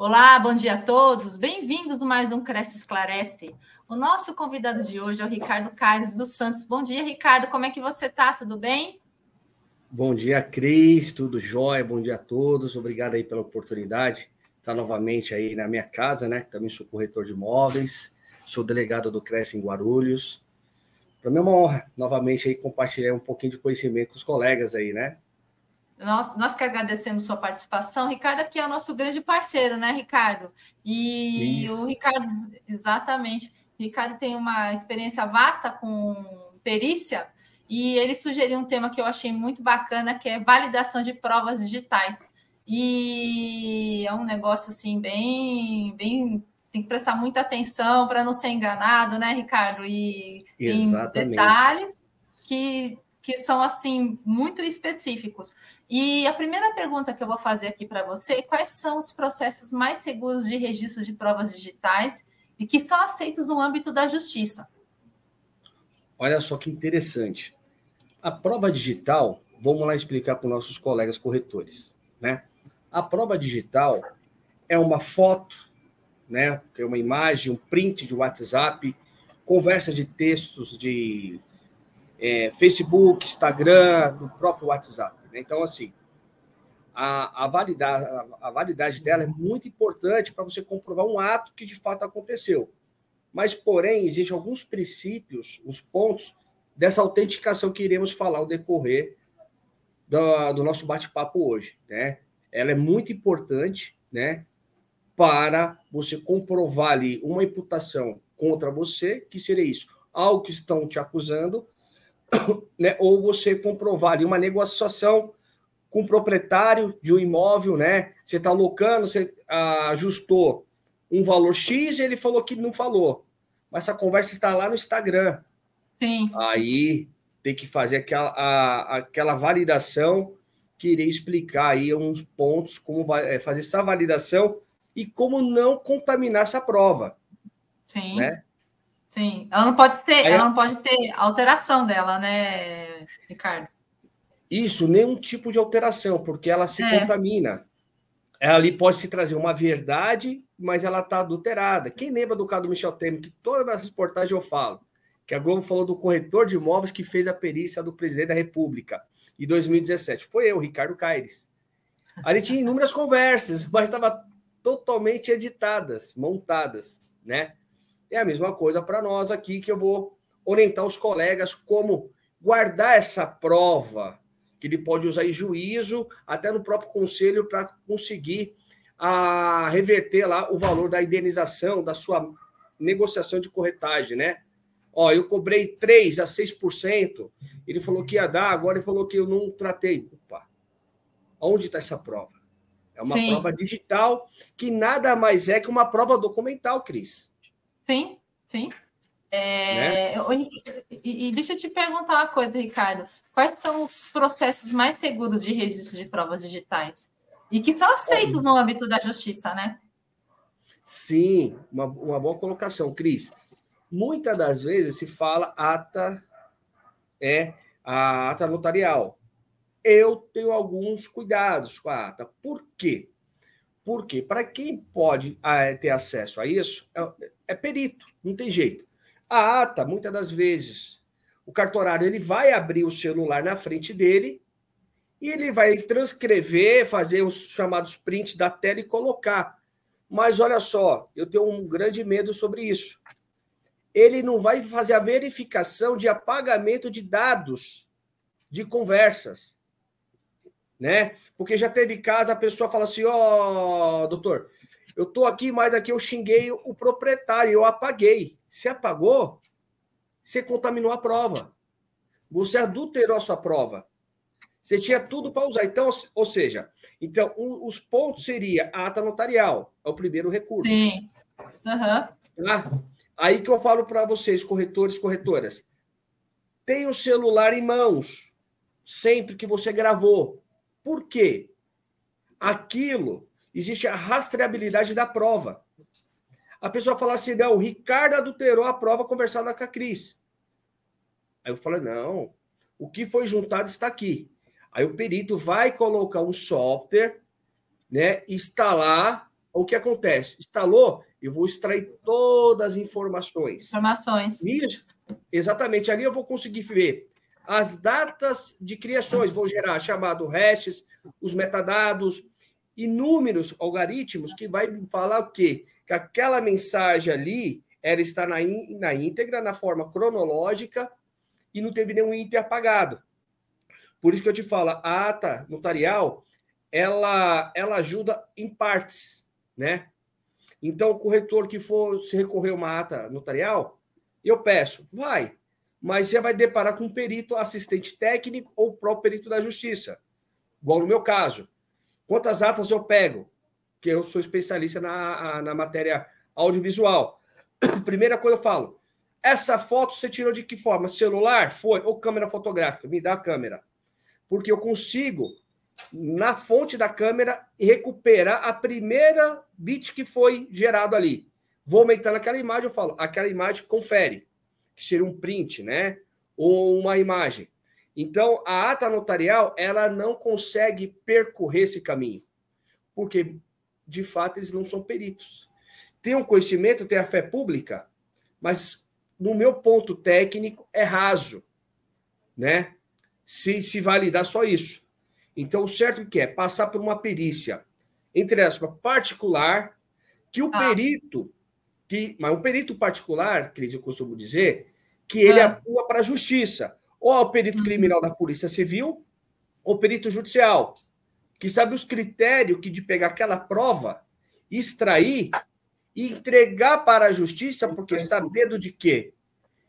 Olá, bom dia a todos. Bem-vindos a mais um Cresce Esclarece. O nosso convidado de hoje é o Ricardo Caires dos Santos. Bom dia, Ricardo. Como é que você está? Tudo bem? Bom dia, Cris. Tudo jóia? Bom dia a todos. Obrigado aí pela oportunidade de estar novamente aí na minha casa, né? Também sou corretor de imóveis, sou delegado do Cresce em Guarulhos. Para mim é uma honra novamente aí compartilhar um pouquinho de conhecimento com os colegas aí, né? Nós, nós que agradecemos sua participação. Ricardo aqui é o nosso grande parceiro, né, Ricardo? E Isso. o Ricardo, exatamente. O Ricardo tem uma experiência vasta com perícia e ele sugeriu um tema que eu achei muito bacana, que é validação de provas digitais. E é um negócio assim bem, bem tem que prestar muita atenção para não ser enganado, né, Ricardo? E Exatamente. tem detalhes que, que são assim muito específicos. E a primeira pergunta que eu vou fazer aqui para você: quais são os processos mais seguros de registro de provas digitais e que são aceitos no âmbito da justiça? Olha só que interessante. A prova digital, vamos lá explicar para os nossos colegas corretores, né? A prova digital é uma foto, né? É uma imagem, um print de WhatsApp, conversa de textos de é, Facebook, Instagram, do próprio WhatsApp. Né? Então, assim, a, a, validade, a, a validade dela é muito importante para você comprovar um ato que de fato aconteceu. Mas, porém, existem alguns princípios, os pontos dessa autenticação que iremos falar ao decorrer do, do nosso bate-papo hoje. Né? Ela é muito importante né, para você comprovar ali uma imputação contra você, que seria isso, algo que estão te acusando, né, ou você comprovar ali uma negociação com o proprietário de um imóvel, né? Você está alocando, você ajustou um valor X e ele falou que não falou. Mas essa conversa está lá no Instagram. Sim. Aí tem que fazer aquela, a, aquela validação que irei explicar aí uns pontos, como é, fazer essa validação e como não contaminar essa prova. Sim. Né? Sim, ela não pode ter, Aí, ela não pode ter alteração dela, né, Ricardo? Isso, nenhum tipo de alteração, porque ela se é. contamina. Ela ali pode se trazer uma verdade, mas ela está adulterada. Quem lembra do caso do Michel Temer, que todas as reportagens eu falo, que a Globo falou do corretor de imóveis que fez a perícia do presidente da República em 2017? Foi eu, Ricardo Caires. Ali tinha inúmeras conversas, mas estava totalmente editadas, montadas, né? É a mesma coisa para nós aqui, que eu vou orientar os colegas como guardar essa prova, que ele pode usar em juízo, até no próprio conselho, para conseguir a reverter lá o valor da indenização, da sua negociação de corretagem, né? Ó, eu cobrei 3 a 6%, ele falou que ia dar, agora ele falou que eu não tratei. Opa, onde está essa prova? É uma Sim. prova digital que nada mais é que uma prova documental, Cris. Sim, sim. É, né? e, e, deixa eu te perguntar uma coisa, Ricardo. Quais são os processos mais seguros de registro de provas digitais? E que são aceitos no âmbito da justiça, né? Sim, uma, uma boa colocação, Cris. Muitas das vezes se fala ata é a ata notarial. Eu tenho alguns cuidados com a ata. Por quê? Porque para quem pode ah, ter acesso a isso, é, é perito, não tem jeito. A ata, muitas das vezes, o cartorário ele vai abrir o celular na frente dele e ele vai transcrever, fazer os chamados prints da tela e colocar. Mas olha só, eu tenho um grande medo sobre isso. Ele não vai fazer a verificação de apagamento de dados de conversas. Né? Porque já teve caso, a pessoa fala assim: Ó, oh, doutor, eu estou aqui, mas aqui eu xinguei o proprietário, eu apaguei. Você apagou? Você contaminou a prova. Você adulterou a sua prova. Você tinha tudo para usar. Então, ou seja, então um, os pontos seria a ata notarial, é o primeiro recurso. Sim. Uhum. Tá? Aí que eu falo para vocês, corretores, corretoras, tem o celular em mãos sempre que você gravou. Por quê? Aquilo existe a rastreabilidade da prova. A pessoa fala assim: não, o Ricardo adulterou a prova conversada com a Cris. Aí eu falei: não, o que foi juntado está aqui. Aí o perito vai colocar um software, né, instalar o que acontece? Instalou, eu vou extrair todas as informações. Informações. E, exatamente, ali eu vou conseguir ver as datas de criações, vou gerar chamado hashes, os metadados, inúmeros algoritmos que vai falar o quê? Que aquela mensagem ali, ela está na, na íntegra, na forma cronológica, e não teve nenhum ínter apagado. Por isso que eu te falo, a ata notarial, ela, ela ajuda em partes, né? Então, o corretor que for se recorrer a uma ata notarial, eu peço, vai, mas você vai deparar com um perito assistente técnico ou próprio perito da justiça, igual no meu caso. Quantas atas eu pego? Porque eu sou especialista na, na matéria audiovisual. Primeira coisa eu falo, essa foto você tirou de que forma? Celular? Foi? Ou câmera fotográfica? Me dá a câmera. Porque eu consigo, na fonte da câmera, recuperar a primeira bit que foi gerado ali. Vou aumentando aquela imagem, eu falo, aquela imagem confere, que seria um print, né? Ou uma imagem. Então, a ata notarial, ela não consegue percorrer esse caminho. Porque, de fato, eles não são peritos. Tem um conhecimento, tem a fé pública, mas no meu ponto técnico, é raso, né? Se, se validar só isso. Então, o certo que é passar por uma perícia, entre aspas, particular, que o ah. perito, que, mas o perito particular, Cris, eu costumo dizer, que ele ah. atua para a justiça, ou é o perito uhum. criminal da Polícia Civil, ou perito judicial, que sabe os critérios que de pegar aquela prova, extrair e entregar para a justiça, porque sabendo de quê?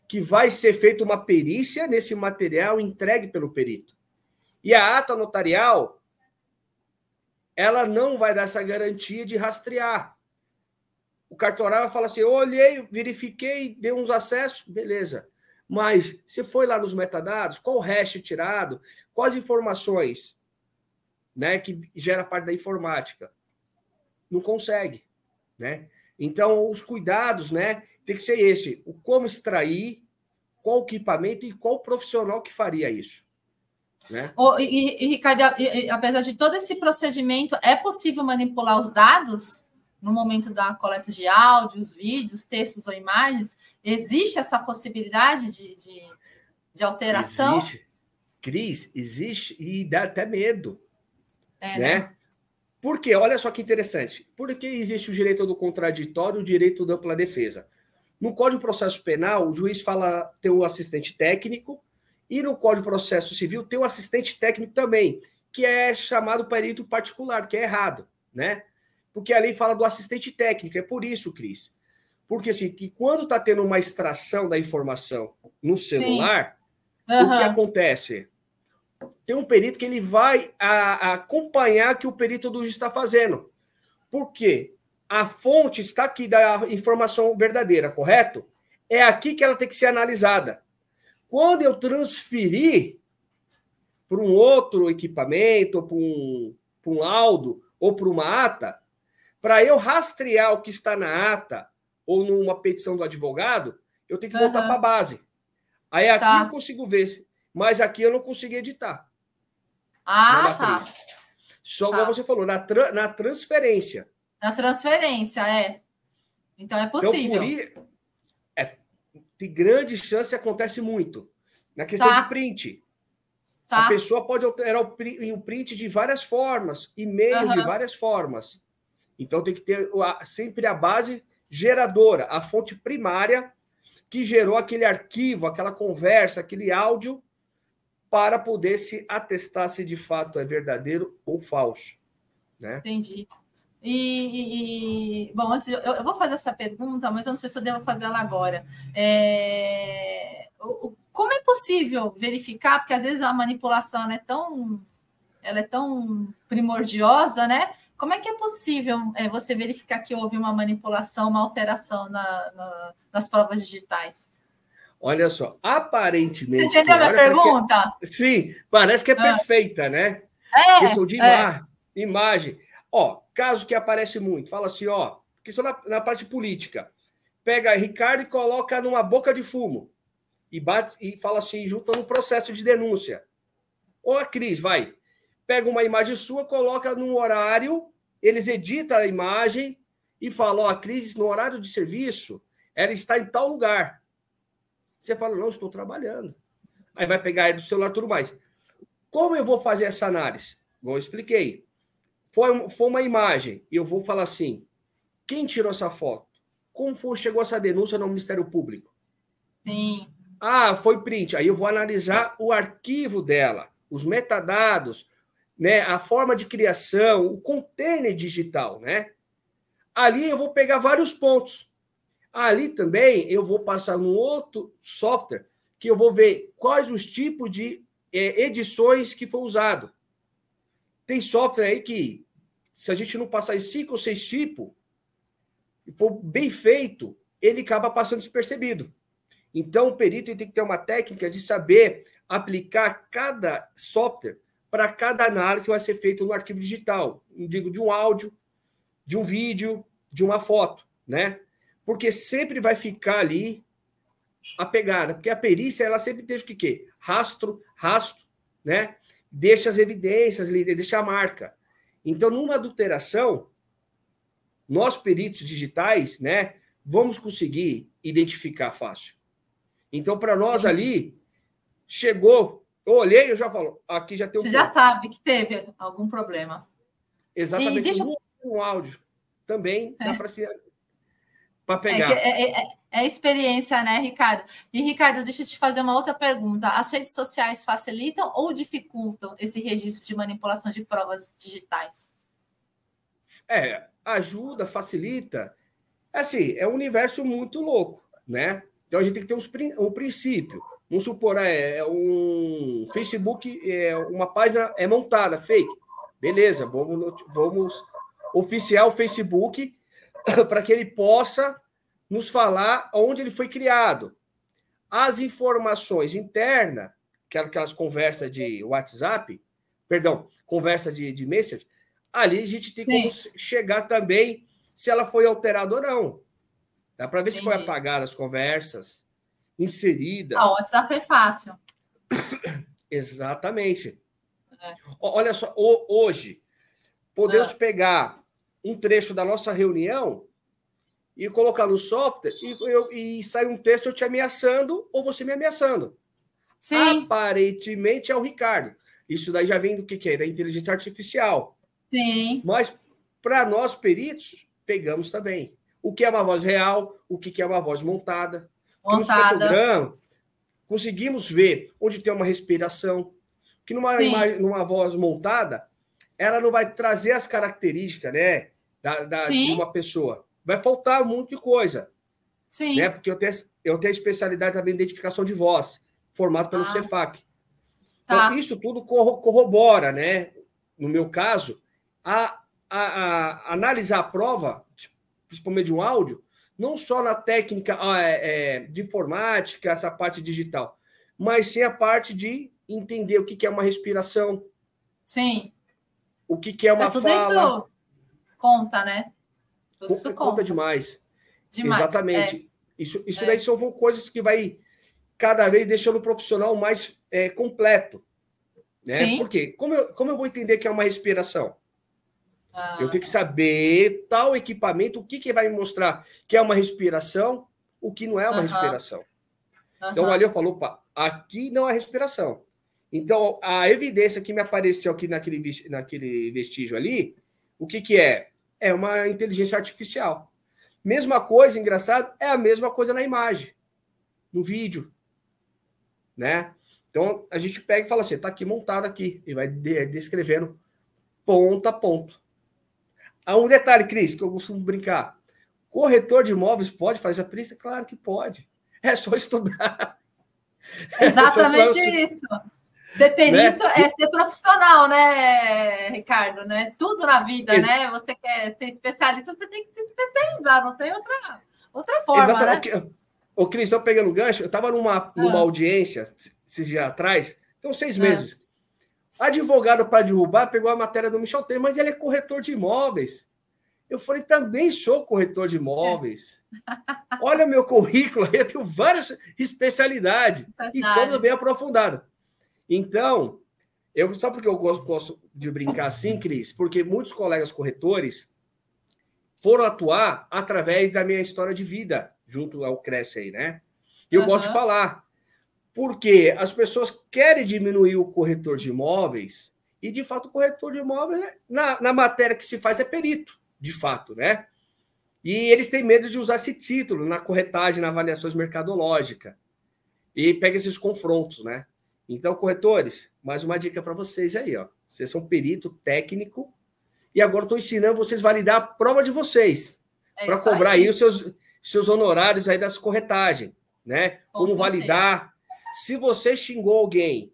Que vai ser feita uma perícia nesse material entregue pelo perito. E a ata notarial, ela não vai dar essa garantia de rastrear. O cartorário vai falar assim: eu olhei, verifiquei, dei uns acessos, beleza. Mas você foi lá nos metadados, qual hash tirado, quais informações né, que gera parte da informática? Não consegue. Né? Então, os cuidados, né, tem que ser esse: o como extrair, qual equipamento e qual profissional que faria isso. Né? Oh, e, e, Ricardo, e, apesar de todo esse procedimento, é possível manipular os dados no momento da coleta de áudios, vídeos, textos ou imagens? Existe essa possibilidade de, de, de alteração? Existe. Cris, existe e dá até medo. É, né? né? Por quê? Olha só que interessante. Por que existe o direito do contraditório e o direito da ampla defesa? No Código de Processo Penal, o juiz fala ter o assistente técnico, e no Código de Processo Civil tem o assistente técnico também, que é chamado perito particular, que é errado, né? Porque a lei fala do assistente técnico, é por isso, Cris. Porque assim, que quando está tendo uma extração da informação no celular, uhum. o que acontece? tem um perito que ele vai a, a acompanhar que o perito do juiz está fazendo. Por quê? A fonte está aqui da informação verdadeira, correto? É aqui que ela tem que ser analisada. Quando eu transferir para um outro equipamento, ou para um, para um laudo, ou para uma ata, para eu rastrear o que está na ata ou numa petição do advogado, eu tenho que uhum. voltar para a base. Aí aqui tá. eu consigo ver, mas aqui eu não consigo editar. Ah, tá. Só tá. como você falou, na, tra na transferência. Na transferência, é. Então é então, possível. Então, por é, tem grande chance, acontece muito. Na questão tá. de print. Tá. A pessoa pode alterar o print de várias formas, e-mail uhum. de várias formas. Então tem que ter sempre a base geradora, a fonte primária que gerou aquele arquivo, aquela conversa, aquele áudio para poder se atestar se de fato é verdadeiro ou falso. Né? Entendi. E, e, bom, antes eu, eu, vou fazer essa pergunta, mas eu não sei se eu devo fazer ela agora. É, o, como é possível verificar? Porque às vezes a manipulação é tão, ela é tão primordiosa, né? Como é que é possível é, você verificar que houve uma manipulação, uma alteração na, na, nas provas digitais? Olha só, aparentemente. Você entendeu a minha pergunta? Sim, parece que é ah. perfeita, né? É. Questão de é. imagem. Ó, caso que aparece muito, fala assim, ó, questão na, na parte política. Pega Ricardo e coloca numa boca de fumo. E bate e fala assim, junta no processo de denúncia. Ou a Cris, vai. Pega uma imagem sua, coloca num horário eles editam a imagem e falam: ó, a crise no horário de serviço, ela está em tal lugar. Você fala: não, estou trabalhando. Aí vai pegar do celular tudo mais. Como eu vou fazer essa análise? Igual eu expliquei. Foi, foi uma imagem, e eu vou falar assim: quem tirou essa foto? Como foi, chegou essa denúncia no Ministério Público? Sim. Ah, foi print. Aí eu vou analisar o arquivo dela, os metadados, né, a forma de criação, o container digital, né? Ali eu vou pegar vários pontos. Ali também eu vou passar num outro software que eu vou ver quais os tipos de é, edições que foi usado. Tem software aí que, se a gente não passar em cinco ou seis tipos, e for bem feito, ele acaba passando despercebido. Então, o perito tem que ter uma técnica de saber aplicar cada software para cada análise que vai ser feita no arquivo digital. Não digo de um áudio, de um vídeo, de uma foto, né? Porque sempre vai ficar ali a pegada, porque a perícia ela sempre deixa o que quê? Rastro, rastro, né? Deixa as evidências, deixa a marca. Então, numa adulteração, nós peritos digitais, né, vamos conseguir identificar fácil. Então, para nós ali, chegou, eu olhei, eu já falo, aqui já tem um. Você já sabe que teve algum problema. Exatamente. E deixa... um, um áudio também dá é. para se para pegar. É, é, é, é, experiência, né, Ricardo? E, Ricardo, deixa eu te fazer uma outra pergunta. As redes sociais facilitam ou dificultam esse registro de manipulação de provas digitais? É, ajuda, facilita. Assim, é um universo muito louco, né? Então a gente tem que ter um, um princípio. Vamos supor, é, é um Facebook, é uma página é montada, fake. Beleza, vamos, vamos oficiar o Facebook para que ele possa nos falar onde ele foi criado. As informações internas, aquelas conversas de WhatsApp, perdão, conversa de, de message, ali a gente tem como chegar também se ela foi alterada ou não. Dá para ver Entendi. se foi apagada as conversas, inserida. Ah, o WhatsApp é fácil. Exatamente. É. Olha só, hoje podemos é. pegar um trecho da nossa reunião e colocar no software e, eu, e sai um texto eu te ameaçando ou você me ameaçando. Sim. Aparentemente é o Ricardo. Isso daí já vem do que, que é? Da inteligência artificial. Sim. Mas para nós peritos, pegamos também. O que é uma voz real, o que é uma voz montada. Montada. conseguimos ver onde tem uma respiração. Que numa, imagem, numa voz montada, ela não vai trazer as características né, da, da de uma pessoa. Vai faltar um monte de coisa. Sim. Né? Porque eu tenho, eu tenho a especialidade também de identificação de voz, formado pelo ah. CEFAC. Então, tá. isso tudo corrobora, né? No meu caso, a, a, a analisar a prova, principalmente de um áudio, não só na técnica ah, é, é, de informática, essa parte digital, mas sim a parte de entender o que é uma respiração. Sim o que, que é uma é, tudo fala. isso conta, né? Tudo isso conta. conta demais. demais. Exatamente. É. Isso, isso é. daí são coisas que vai cada vez deixando o profissional mais é, completo. Né? Sim. Por quê? Como eu, como eu vou entender que é uma respiração? Ah. Eu tenho que saber tal equipamento, o que, que vai me mostrar que é uma respiração, o que não é uma respiração. Então, o Alio falou, opa, aqui não é respiração. Então, a evidência que me apareceu aqui naquele, naquele vestígio ali, o que, que é? É uma inteligência artificial. Mesma coisa, engraçado, é a mesma coisa na imagem, no vídeo, né? Então, a gente pega e fala assim, tá aqui montado aqui, e vai descrevendo ponto a ponto. Há um detalhe, Cris, que eu costumo brincar. Corretor de imóveis pode fazer a perícia? Claro que pode. É só estudar. Exatamente é só estudar. isso. Ser perito né? é ser profissional, né, Ricardo? Né? Tudo na vida, Ex né? Você quer ser especialista, você tem que se especializar, não tem outra, outra forma. Exatamente. Né? O Cris, estou pegando gancho, eu estava numa, numa ah. audiência esses dias atrás, então seis ah. Advogado para derrubar pegou a matéria do Michel Temer, mas ele é corretor de imóveis. Eu falei, também sou corretor de imóveis. É. Olha meu currículo, eu tenho várias especialidades, e todas bem aprofundadas. Então, Eu, só porque eu gosto, gosto de brincar assim, Cris, porque muitos colegas corretores foram atuar através da minha história de vida, junto ao Cresce aí, né? E eu uhum. gosto de falar. Porque as pessoas querem diminuir o corretor de imóveis, e de fato o corretor de imóveis, na, na matéria que se faz, é perito, de fato, né? E eles têm medo de usar esse título na corretagem, na avaliações mercadológica. E pega esses confrontos, né? Então, corretores, mais uma dica para vocês aí, ó. Vocês são perito técnico e agora estou ensinando vocês a validar a prova de vocês é para cobrar aí. aí os seus, seus honorários aí das corretagens, né? Com Como certeza. validar. Se você xingou alguém,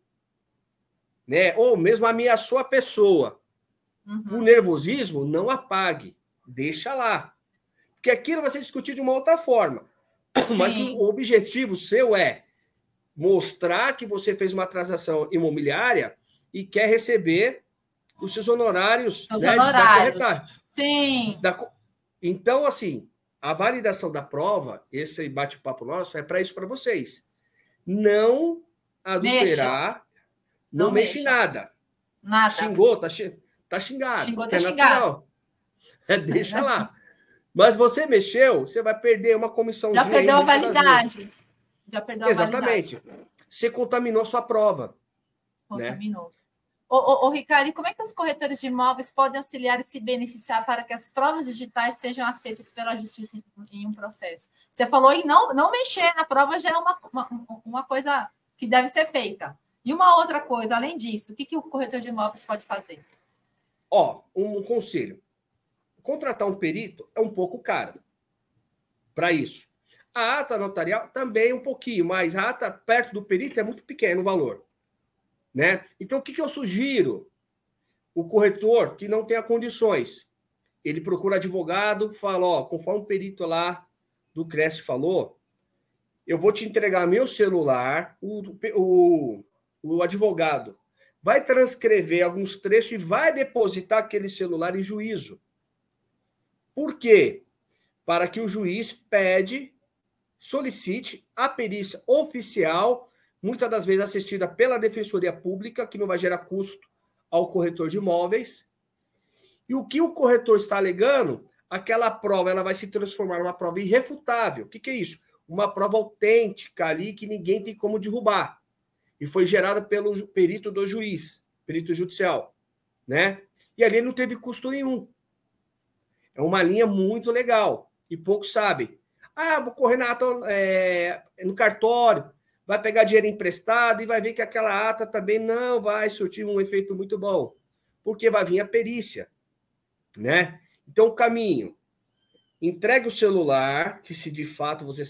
né? Ou mesmo ameaçou a pessoa uhum. por nervosismo, não apague, deixa lá. Porque aquilo vai ser discutido de uma outra forma. Sim. Mas o objetivo seu é mostrar que você fez uma transação imobiliária e quer receber os seus honorários. Os né, honorários. Sim. Da, então, assim, a validação da prova, esse bate-papo nosso, é para isso para vocês. Não adulterar, mexa. não, não mexe nada. Nada. Xingou, tá, tá xingado. Xingou, tá é xingado. É, deixa lá. Mas você mexeu, você vai perder uma comissão. Já perdeu a validade. Já perdeu Exatamente. Validade. Você contaminou sua prova. Né? Contaminou. Né? Ô, ô, ô, Ricardo, como é que os corretores de imóveis podem auxiliar e se beneficiar para que as provas digitais sejam aceitas pela justiça em, em um processo? Você falou em não, não mexer na prova já é uma, uma, uma coisa que deve ser feita. E uma outra coisa, além disso, o que, que o corretor de imóveis pode fazer? Ó, um conselho. Contratar um perito é um pouco caro para isso. A ata notarial também um pouquinho, mas a ata perto do perito é muito pequeno o valor. Né? Então, o que, que eu sugiro? O corretor que não tenha condições, ele procura advogado, fala, ó, conforme o perito lá do Cresce falou, eu vou te entregar meu celular, o, o, o advogado vai transcrever alguns trechos e vai depositar aquele celular em juízo. Por quê? Para que o juiz pede solicite a perícia oficial, muitas das vezes assistida pela Defensoria Pública, que não vai gerar custo ao corretor de imóveis. E o que o corretor está alegando, aquela prova ela vai se transformar numa prova irrefutável. O que, que é isso? Uma prova autêntica ali que ninguém tem como derrubar. E foi gerada pelo perito do juiz, perito judicial, né? E ali não teve custo nenhum. É uma linha muito legal e poucos sabem. Ah, vou correr na é, no cartório, vai pegar dinheiro emprestado e vai ver que aquela ata também não vai surtir um efeito muito bom, porque vai vir a perícia, né? Então, o caminho, entregue o celular, que se de fato você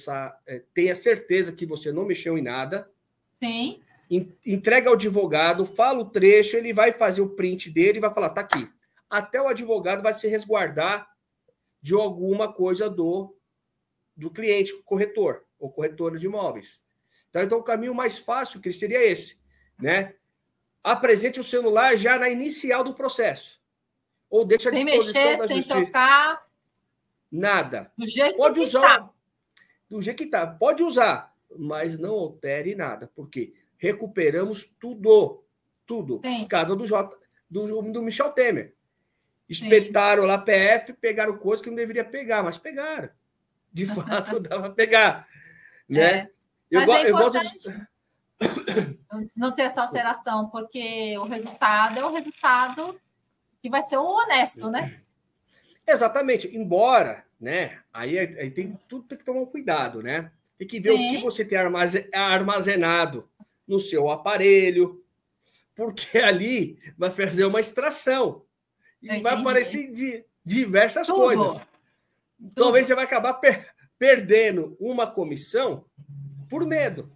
é, tenha certeza que você não mexeu em nada. Sim. Entrega ao advogado, fala o trecho, ele vai fazer o print dele e vai falar, tá aqui. Até o advogado vai se resguardar de alguma coisa do do cliente, corretor ou corretora de imóveis. Então, então, o caminho mais fácil, Cris, seria esse, né? Apresente o celular já na inicial do processo. Ou deixa à sem disposição mexer, da justiça. Sem tocar. Nada. Do jeito Pode que usar. Tá. Do jeito que tá. Pode usar, mas não altere nada. porque Recuperamos tudo. Tudo. Sim. Casa do J, do, do Michel Temer. Espetaram Sim. lá PF, pegaram coisas que não deveria pegar, mas pegaram de fato dá para pegar. Né? É. Eu, Mas é importante de... não ter essa alteração, porque o resultado é o resultado que vai ser o honesto, né? Exatamente. Embora, né? Aí, aí tem tudo tem que tomar um cuidado, né? Tem que ver Sim. o que você tem armazenado no seu aparelho, porque ali vai fazer uma extração e vai aparecer de diversas tudo. coisas. Talvez você vai acabar per perdendo uma comissão por medo.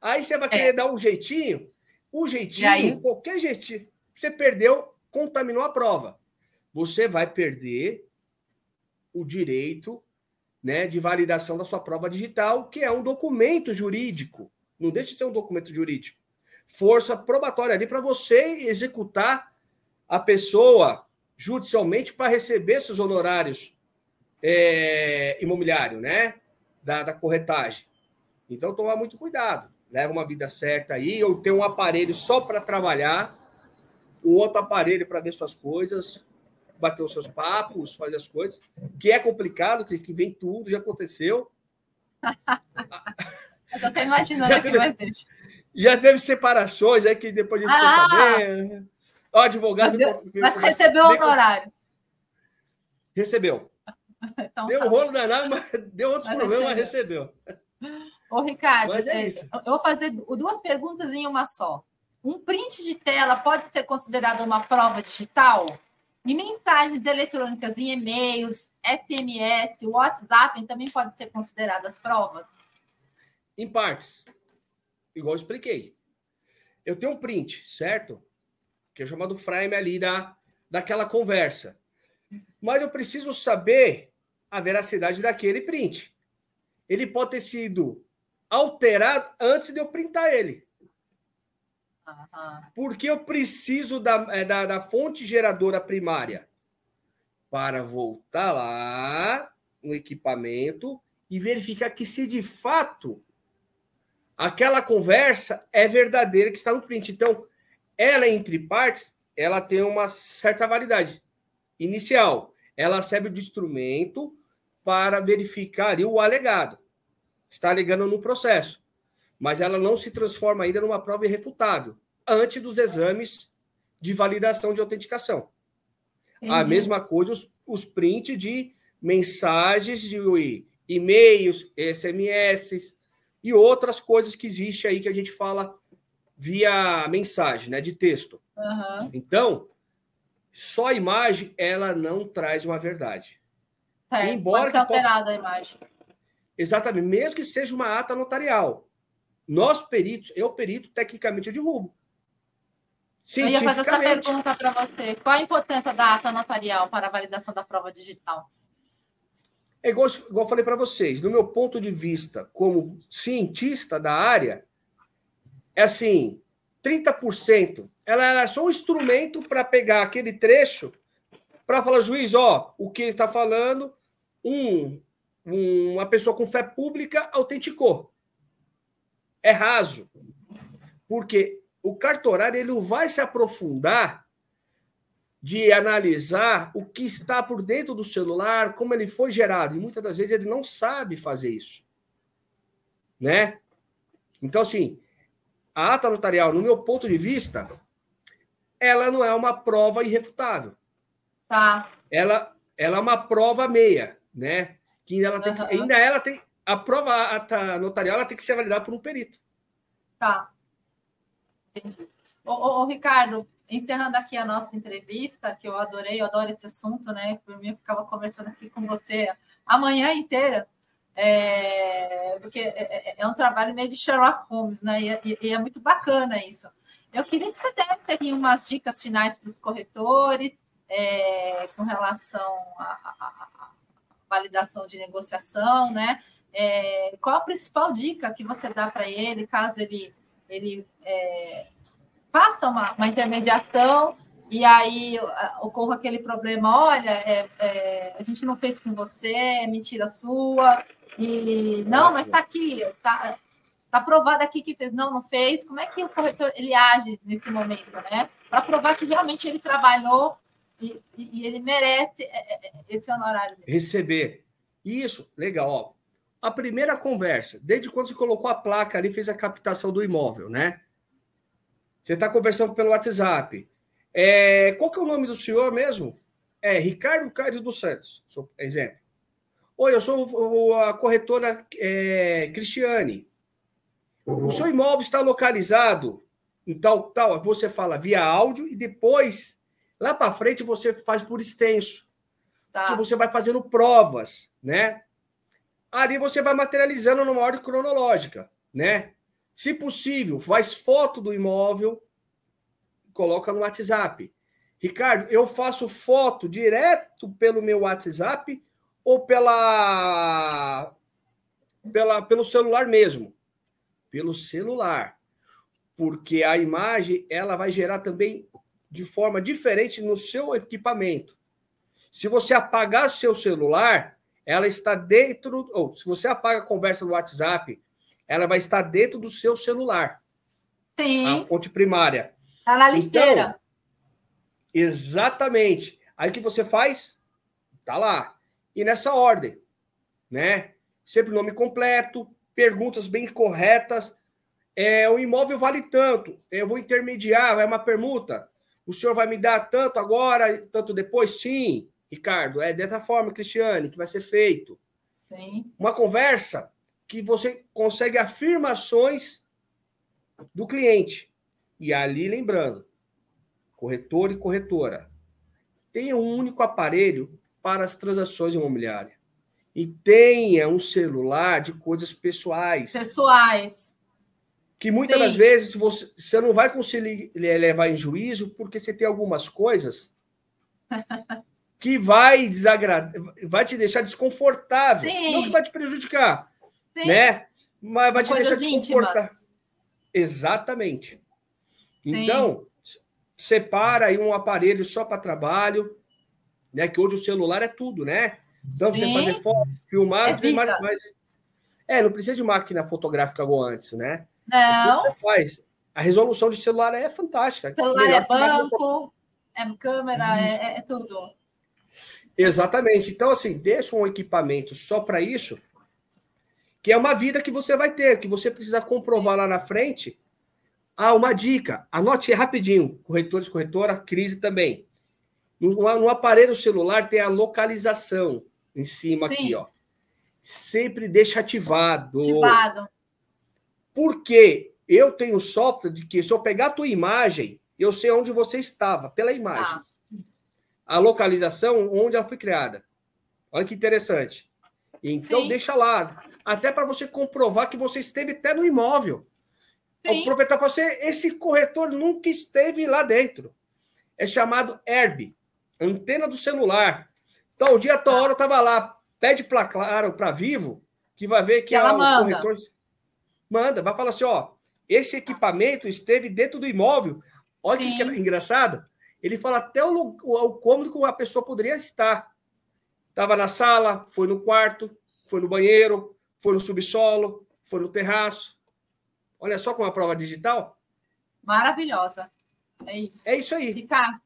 Aí você vai querer é. dar um jeitinho, o jeitinho, aí... qualquer jeitinho, você perdeu, contaminou a prova. Você vai perder o direito né, de validação da sua prova digital, que é um documento jurídico. Não deixa de ser um documento jurídico. Força probatória ali para você executar a pessoa judicialmente para receber seus honorários é, imobiliário, né? Da, da corretagem. Então, tomar muito cuidado. Leva uma vida certa aí, ou ter um aparelho só para trabalhar, um outro aparelho para ver suas coisas, bater os seus papos, fazer as coisas, que é complicado, que vem tudo, já aconteceu. Eu tô até imaginando já teve, mais deixa. Já teve separações aí que depois a gente ah, ficou sabendo. O advogado. Mas, deu, mas recebeu o honorário. Recebeu. Então, deu tá. um rolo danado, mas deu outros mas problemas, recebeu. mas recebeu. Ô, Ricardo, é é, eu vou fazer duas perguntas em uma só. Um print de tela pode ser considerado uma prova digital? E mensagens eletrônicas em e-mails, SMS, WhatsApp também podem ser consideradas provas? Em partes. Igual eu expliquei. Eu tenho um print, certo? Que é chamado frame ali da, daquela conversa. Mas eu preciso saber a veracidade daquele print. Ele pode ter sido alterado antes de eu printar ele. Porque eu preciso da, é, da, da fonte geradora primária para voltar lá no equipamento e verificar que se de fato aquela conversa é verdadeira que está no print. Então, ela entre partes, ela tem uma certa validade inicial. Ela serve de instrumento para verificar o alegado. Está alegando no processo mas ela não se transforma ainda numa prova irrefutável antes dos exames de validação de autenticação. A mesma coisa os, os prints de mensagens de e-mails, SMS e outras coisas que existe aí que a gente fala via mensagem, né, de texto. Uhum. Então, só a imagem ela não traz uma verdade. É, Embora pode ser alterada pode... a imagem. Exatamente, mesmo que seja uma ata notarial. Nós peritos, eu perito, tecnicamente eu derrubo. Eu ia fazer essa pergunta para você. Qual a importância da ata notarial para a validação da prova digital? É igual, igual eu falei para vocês, no meu ponto de vista, como cientista da área, é assim: 30%. Ela é só um instrumento para pegar aquele trecho para falar, juiz, ó, o que ele está falando, um, uma pessoa com fé pública autenticou é raso. Porque o cartorário ele não vai se aprofundar de analisar o que está por dentro do celular, como ele foi gerado. E muitas das vezes ele não sabe fazer isso. Né? Então, assim, a ata notarial, no meu ponto de vista, ela não é uma prova irrefutável. Tá. Ela, ela é uma prova meia, né? Que ela tem uhum. que, ainda ela tem a prova ata notarial ela tem que ser validada por um perito. Tá. Entendi. Ô, ô, ô, Ricardo, encerrando aqui a nossa entrevista, que eu adorei, eu adoro esse assunto, né? Por mim, eu ficava conversando aqui com você a manhã inteira, é, porque é, é, é um trabalho meio de Sherlock Holmes, né? E, e, é muito bacana isso. Eu queria que você desse aqui umas dicas finais para os corretores é, com relação à validação de negociação, né? É, qual a principal dica que você dá para ele, caso ele, ele é, faça uma, uma, intermediação e aí ocorra aquele problema, olha, é, é, a gente não fez com você, é mentira sua, e não, mas está aqui, está tá provado aqui que fez, não, não fez. Como é que o corretor ele age nesse momento, né? Para provar que realmente ele trabalhou e, e ele merece é, é, esse honorário. Receber. Isso, legal. Ó a primeira conversa, desde quando você colocou a placa ali, fez a captação do imóvel, né? Você está conversando pelo WhatsApp. É, qual que é o nome do senhor mesmo? É Ricardo Caio dos Santos, exemplo. Oi, eu sou a corretora é, Cristiane. O seu imóvel está localizado em tal, tal. Você fala via áudio e depois, lá para frente, você faz por extenso. Tá. Que você vai fazendo provas, né? ali você vai materializando numa ordem cronológica, né? Se possível, faz foto do imóvel, coloca no WhatsApp. Ricardo, eu faço foto direto pelo meu WhatsApp ou pela, pela pelo celular mesmo? Pelo celular. Porque a imagem ela vai gerar também de forma diferente no seu equipamento. Se você apagar seu celular, ela está dentro, ou se você apaga a conversa no WhatsApp, ela vai estar dentro do seu celular. Sim. A fonte primária. Está na listeira. Então, Exatamente. Aí o que você faz? Tá lá. E nessa ordem, né? Sempre o nome completo, perguntas bem corretas. É, o imóvel vale tanto, eu vou intermediar, vai uma permuta. O senhor vai me dar tanto agora, tanto depois? Sim, Ricardo. É dessa forma, Cristiane, que vai ser feito. Sim. Uma conversa que você consegue afirmações do cliente. E ali, lembrando, corretor e corretora, tenha um único aparelho para as transações imobiliárias. E tenha um celular de coisas pessoais. Pessoais. Que muitas Sim. das vezes você, você não vai conseguir levar em juízo porque você tem algumas coisas que vai desagradar, vai te deixar desconfortável. Sim. Não que vai te prejudicar, Sim. né? Mas vai te deixar desconfortável. Íntimas. Exatamente. Então, separa aí um aparelho só para trabalho, né? Que hoje o celular é tudo, né? Então, você fazer foto, filmar, é, mais, mais, é, não precisa de máquina fotográfica igual antes, né? Não. Faz. A resolução de celular é fantástica. Celular é banco, é câmera, é, é, é tudo. Exatamente. Então, assim, deixa um equipamento só para isso, que é uma vida que você vai ter, que você precisa comprovar lá na frente. Ah, uma dica, anote rapidinho, corretores, corretora, crise também. No, no aparelho celular tem a localização em cima Sim. aqui, ó. Sempre deixa ativado. Ativado. Porque eu tenho software de que se eu pegar a tua imagem, eu sei onde você estava, pela imagem. Ah. A localização onde ela foi criada. Olha que interessante. Então, Sim. deixa lá. Até para você comprovar que você esteve até no imóvel. Sim. O proprietário fala assim, esse corretor nunca esteve lá dentro. É chamado Herb, antena do celular. Então, o dia, a tua hora, estava lá. Pede para Claro, para Vivo, que vai ver que, ela é manda. corretor manda, vai falar assim: ó, esse equipamento esteve dentro do imóvel. Olha Sim. que é engraçado. Ele fala até o, o, o cômodo que a pessoa poderia estar. Estava na sala, foi no quarto, foi no banheiro, foi no subsolo, foi no terraço. Olha só com a prova digital. Maravilhosa. É isso. É isso aí. Ricardo,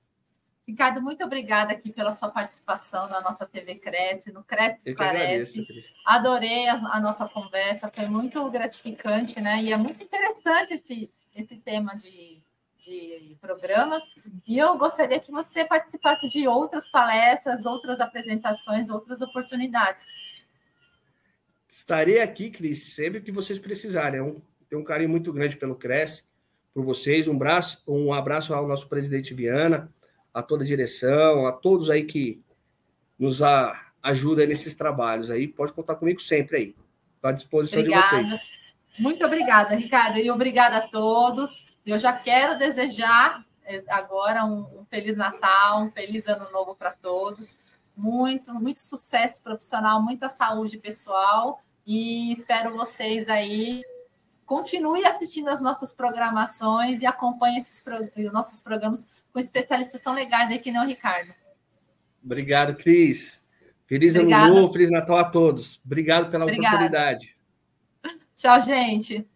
Ricardo, muito obrigada aqui pela sua participação na nossa TV Cresce, no Cresce Esclarece. Adorei a, a, nossa conversa, foi muito gratificante, né? E é muito interessante esse, esse tema de, de programa. E eu gostaria que você participasse de outras palestras, outras apresentações, outras oportunidades. Estarei aqui, Cris, sempre que vocês precisarem. É tenho um carinho muito grande pelo Cresce, por vocês. Um abraço, um abraço ao nosso presidente Viana a toda a direção, a todos aí que nos a, ajudam nesses trabalhos aí. Pode contar comigo sempre aí. Estou à disposição obrigada. de vocês. Muito obrigada, Ricardo, e obrigada a todos. Eu já quero desejar eh, agora um, um feliz Natal, um feliz ano novo para todos. Muito, muito sucesso profissional, muita saúde pessoal e espero vocês aí Continue assistindo as nossas programações e acompanhe esses os nossos programas com especialistas tão legais aí que nem o Ricardo. Obrigado, Cris. Feliz Obrigada. ano novo, Feliz Natal a todos. Obrigado pela Obrigada. oportunidade. Tchau, gente.